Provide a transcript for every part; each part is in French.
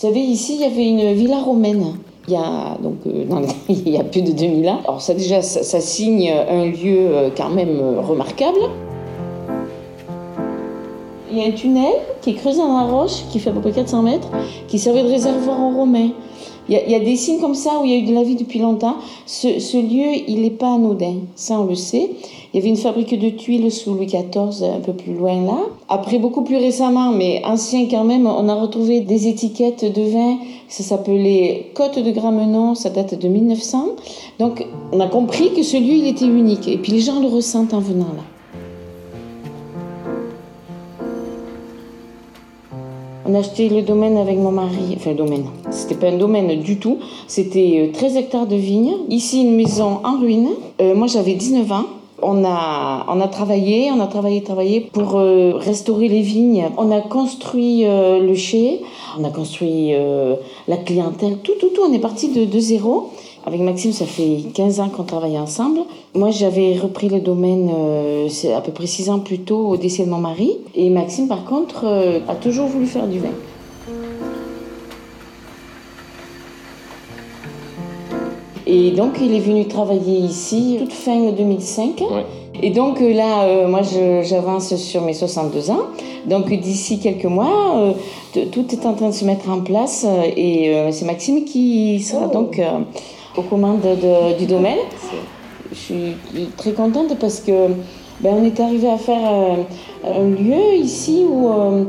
savez, ici, il y avait une villa romaine. Il y a, donc, euh, il y a plus de 2000 ans. Alors ça déjà, ça, signe un lieu euh, quand même euh, remarquable. Il y a un tunnel qui est creusé dans la roche, qui fait à peu près 400 mètres, qui servait de réservoir en romain. Il y, a, des signes comme ça où il y a eu de la vie depuis longtemps. Ce, ce lieu, il n'est pas anodin, ça on le sait. Il y avait une fabrique de tuiles sous Louis XIV, un peu plus loin là. Après, beaucoup plus récemment, mais ancien quand même, on a retrouvé des étiquettes de vin. Ça s'appelait Côte de Gramenon, ça date de 1900. Donc, on a compris que ce lieu, il était unique. Et puis les gens le ressentent en venant là. On a acheté le domaine avec mon mari, enfin domaine, c'était pas un domaine du tout, c'était euh, 13 hectares de vignes. Ici une maison en ruine. Euh, moi j'avais 19 ans. On a, on a travaillé, on a travaillé, travaillé pour euh, restaurer les vignes. On a construit euh, le chai, on a construit euh, la clientèle, tout, tout, tout. On est parti de zéro. Avec Maxime, ça fait 15 ans qu'on travaille ensemble. Moi, j'avais repris le domaine euh, à peu près 6 ans plus tôt au décès de mon mari. Et Maxime, par contre, euh, a toujours voulu faire du vin. Et donc, il est venu travailler ici toute fin 2005. Ouais. Et donc euh, là, euh, moi, j'avance sur mes 62 ans. Donc d'ici quelques mois, euh, tout est en train de se mettre en place. euh, et c'est Maxime qui sera donc euh, aux commandes de- du domaine. Je suis très contente parce que ben, on est arrivé à faire euh, un lieu ici où euh,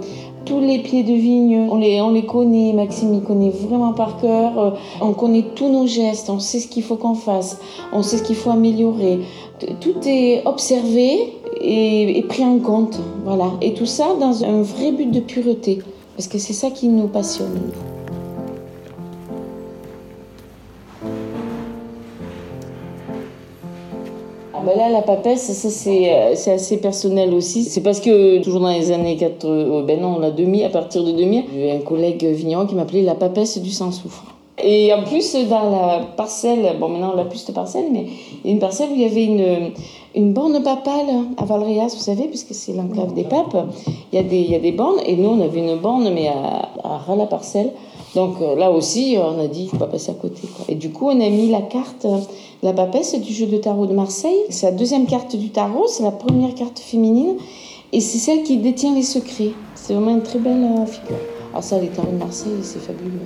tous les pieds de vigne, on les, on les connaît. Maxime, il connaît vraiment par cœur. Euh, On connaît tous nos gestes, on sait ce qu'il faut qu'on fasse, on sait ce qu'il faut améliorer. Tout est observé et, et pris en compte. Voilà. Et tout ça dans un vrai but de pureté. Parce que c'est ça qui nous passionne. Ah ben là, la papesse, ça c'est euh, c'est assez personnel aussi. C'est parce que toujours dans les années 80, euh, ben non, la demi, à partir de 2000, il y avait un collègue vigneron qui m'appelait la papesse du sans-soufre. Et en plus, dans la parcelle, bon maintenant on l'a plus cette parcelle, mais une parcelle où il y avait une, une borne papale à Valréas, vous savez, puisque c'est l'enclave des papes. Il y, a des, il y a des bornes, et nous on avait une borne, mais à, à la parcelle. Donc euh, là aussi, on a dit, il faut pas passer à côté. Et du coup, on a mis la carte, euh, la papesse du jeu de tarot de Marseille. C'est la deuxième carte du tarot, c'est la première carte féminine, et c'est celle qui détient les secrets. C'est vraiment une très belle euh, figure. Alors ça, les tarots de Marseille, c'est fabuleux.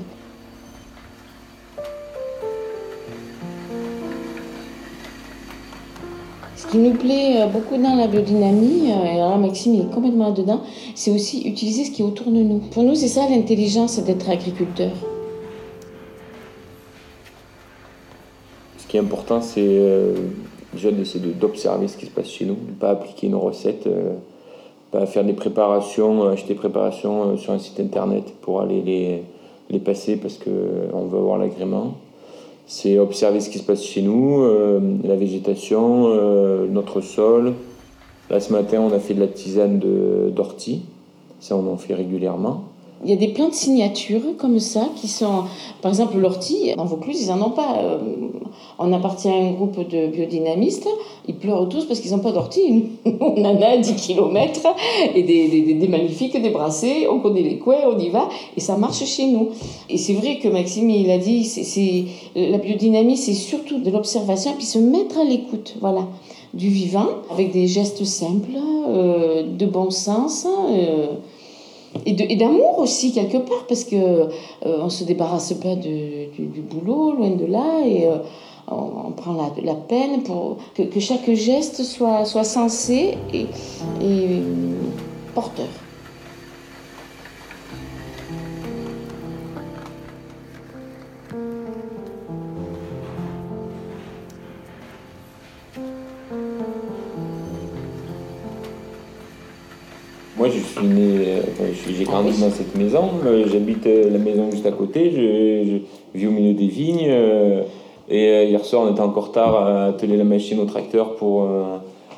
Ce qui nous plaît euh, beaucoup dans la biodynamie, euh, et alors Maxime est complètement dedans, c'est aussi utiliser ce qui est autour de nous. Pour nous, c'est ça l'intelligence d'être agriculteur. Ce qui est important, c'est euh, déjà d'essayer de- d'observer ce qui se passe chez nous, ne pas appliquer nos recettes, euh, pas faire des préparations, acheter des préparations sur un site internet pour aller les, les passer parce qu'on veut avoir l'agrément. C'est observer ce qui se passe chez nous, euh, la végétation, euh, notre sol. Là, ce matin, on a fait de la tisane d'ortie. Ça, on en fait régulièrement. Il y a des plantes signatures comme ça qui sont, par exemple, l'ortie, dans Vaucluse, ils n'en ont pas. Euh, On appartient à un groupe de biodynamistes, ils pleurent tous parce qu'ils n'ont pas d'ortie. On en a à 10 km et des, magnifiques, des brassées, on connaît les coins, on y va et ça marche chez nous. Et c'est vrai que Maxime, il a dit, c'est- la biodynamie, c'est surtout de l'observation et puis se mettre à l'écoute, voilà, du vivant, avec des gestes simples, euh, de bon sens. euh, et d'amour aussi quelque part parce que euh, on se débarrasse pas du, du boulot loin de là et euh, on, prend la, la peine pour que, que chaque geste soit, soit sensé et, et euh, porteur. Moi, je suis né, enfin, j'ai grandi dans cette maison. euh, J'habite euh, la maison juste à côté. Je, je vis au milieu des vignes. euh, et hier soir, on était encore tard à atteler la machine au tracteur pour,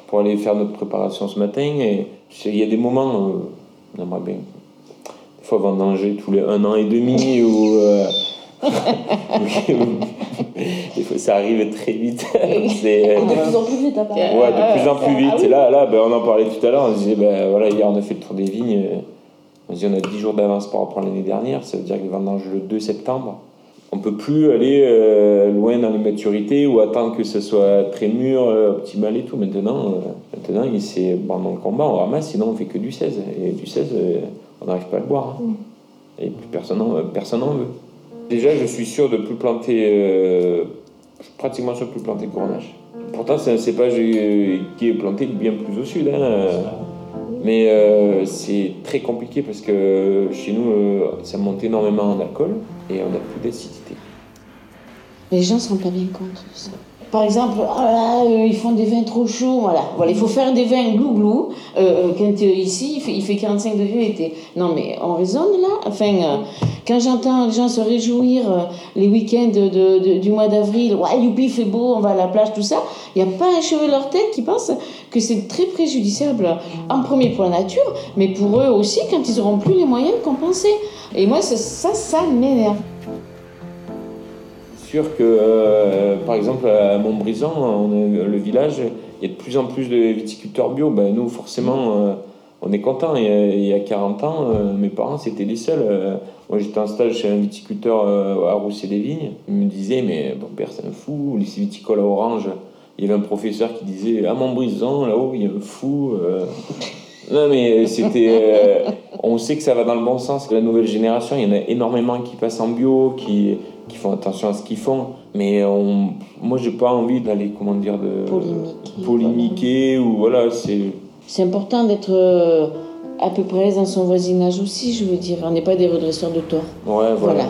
pour aller faire notre préparation ce matin. Et il y a des moments, on aimerait bien, des fois vendanger tous les un an et demi ou. Des fois, ça arrive très vite. C'est, euh, De plus en plus vite, apparemment. Ouais, de plus en plus Ah vite. Et là, là ben, on en parlait tout à l'heure. On disait, ben, voilà, hier, on a fait le tour des vignes. On se dit on a 10 jours d'avance par rapport à l'année dernière, ça veut dire que vendange le 2 septembre. On peut plus aller euh, loin dans les maturités ou attendre que ce soit très mûr, euh, optimal et tout. Maintenant, euh, maintenant c'est bon, dans le combat, on ramasse, sinon on fait que du 16. Et du 16, on n'arrive pas à le boire. Hein. Et plus personne n'en veut. Déjà, je suis sûr de plus planter, pratiquement sûr de plus planter Grenache. Pourtant, c'est un cépage qui est planté bien plus au sud. Hein. Mais c'est très compliqué parce que chez nous, ça monte énormément en alcool et on n'a plus d'acidité. Les gens ne se rendent pas bien compte de ça. Par exemple, oh euh, ils font des vins trop chauds, voilà. voilà il faut faire des vins glou-glou. Euh, euh quand ici, il fait, il fait 45 degrés l'été. Non, mais on raisonne là. Enfin, euh, quand j'entends les gens se réjouir les week-ends du mois d'avril, ouais, youpi, fait beau, on va à la plage, tout ça, il n'y a pas un cheveu de leur tête qui pense que c'est très préjudiciable, en premier pour la nature, mais pour eux aussi quand ils n'auront plus les moyens de compenser. Et moi, ça, ça m'énerve sûr que, euh, par exemple, à Montbrison, on le village, il y a de plus en plus de viticulteurs bio. Ben, nous, forcément, euh, on est contents. Il, y a 40 ans, euh, mes parents, c'était les seuls. moi, j'étais en stage chez un viticulteur à Rousset des Vignes. Il me disait, mais bon, père, c'est un fou. Lycée viticole à Orange, il y avait un professeur qui disait, à Montbrison, là-haut, il y a un fou. Non, mais c'était. on sait que ça va dans le bon sens. La nouvelle génération, il y en a énormément qui passent en bio, qui, qui font attention à ce qu'ils font. Mais on, moi, j'ai pas envie d'aller, comment dire, de polémiquer, ou voilà, c'est. C'est important d'être euh, à peu près dans son voisinage aussi, je veux dire. On n'est pas des redresseurs de tort. Ouais, voilà.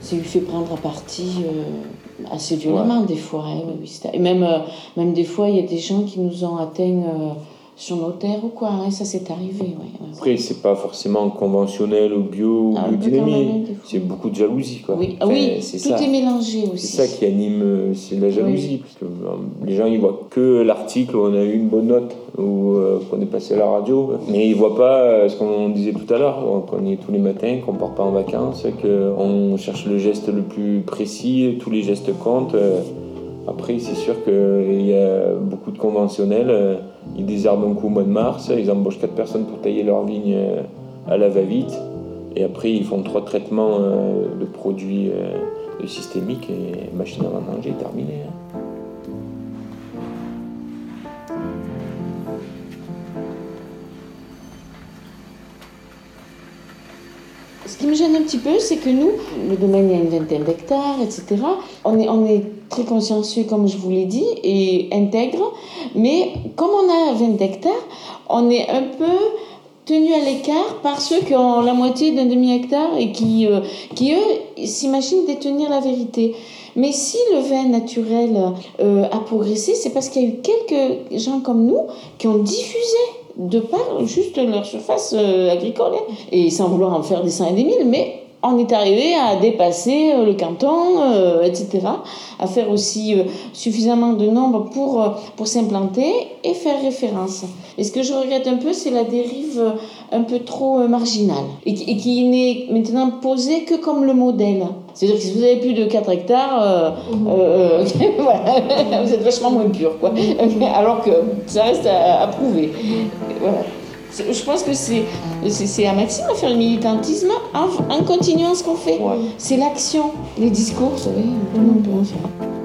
Ça lui fait prendre à partie euh, assez violemment des fois. Hein, et même, euh, même des fois, il y a des gens qui nous ont atteints sur nos terres ou quoi. Hein, ça, c'est arrivé. Ouais, Après, c'est pas forcément conventionnel ou bio ou ah, biodynamie. C'est beaucoup de jalousie. Quoi. Oui, ah oui tout est mélangé aussi. C'est ça qui anime, euh, c'est la jalousie. Parce que euh, les gens, ils voient que l'article où on a eu une bonne note ou euh, qu'on est passé à la radio. Mais ils voient pas ce qu'on disait tout à l'heure, qu'on y est tous les matins, qu'on part pas en vacances, qu'on cherche le geste le plus précis, tous les gestes comptent. Après, c'est sûr qu'il beaucoup de conventionnels ils désherbent un coup au mois de mars, ils embauchent quatre personnes pour tailler leurs vignes euh, à la va-vite. Et après, ils font trois traitements euh, de produits euh, systémiques et machine à vendanger est terminée. Ce qui me gêne un petit peu, c'est que nous, le domaine, a une vingtaine d'hectares, etc. On est, on est très consciencieux, comme je vous l'ai dit, et intègre. Mais comme on a 20 hectares, on est un peu tenu à l'écart par ceux qui ont la moitié d'un demi-hectare et qui, euh, qui eux, s'imaginent détenir la vérité. Mais si le vin naturel euh, a progressé, c'est parce qu'il y a eu quelques gens comme nous qui ont diffusé de par juste leur surface euh, agricole, hein. et sans vouloir en faire des cent et des mille, mais on est arrivé à dépasser euh, le canton, euh, etc., à faire aussi suffisamment de nombre pour, pour s'implanter et faire référence. Et ce que je regrette un peu, c'est la dérive un peu trop marginale, et qui n'est maintenant posée que comme le modèle. C'est-à-dire que si vous avez plus de 4 hectares, euh, euh, euh, vous êtes vachement moins pur. Quoi. Alors que ça reste à, prouver. Voilà. Je pense que c'est un maximum à faire le militantisme en, continuant ce qu'on fait. C'est l'action. Les discours, vous savez, on peut en faire.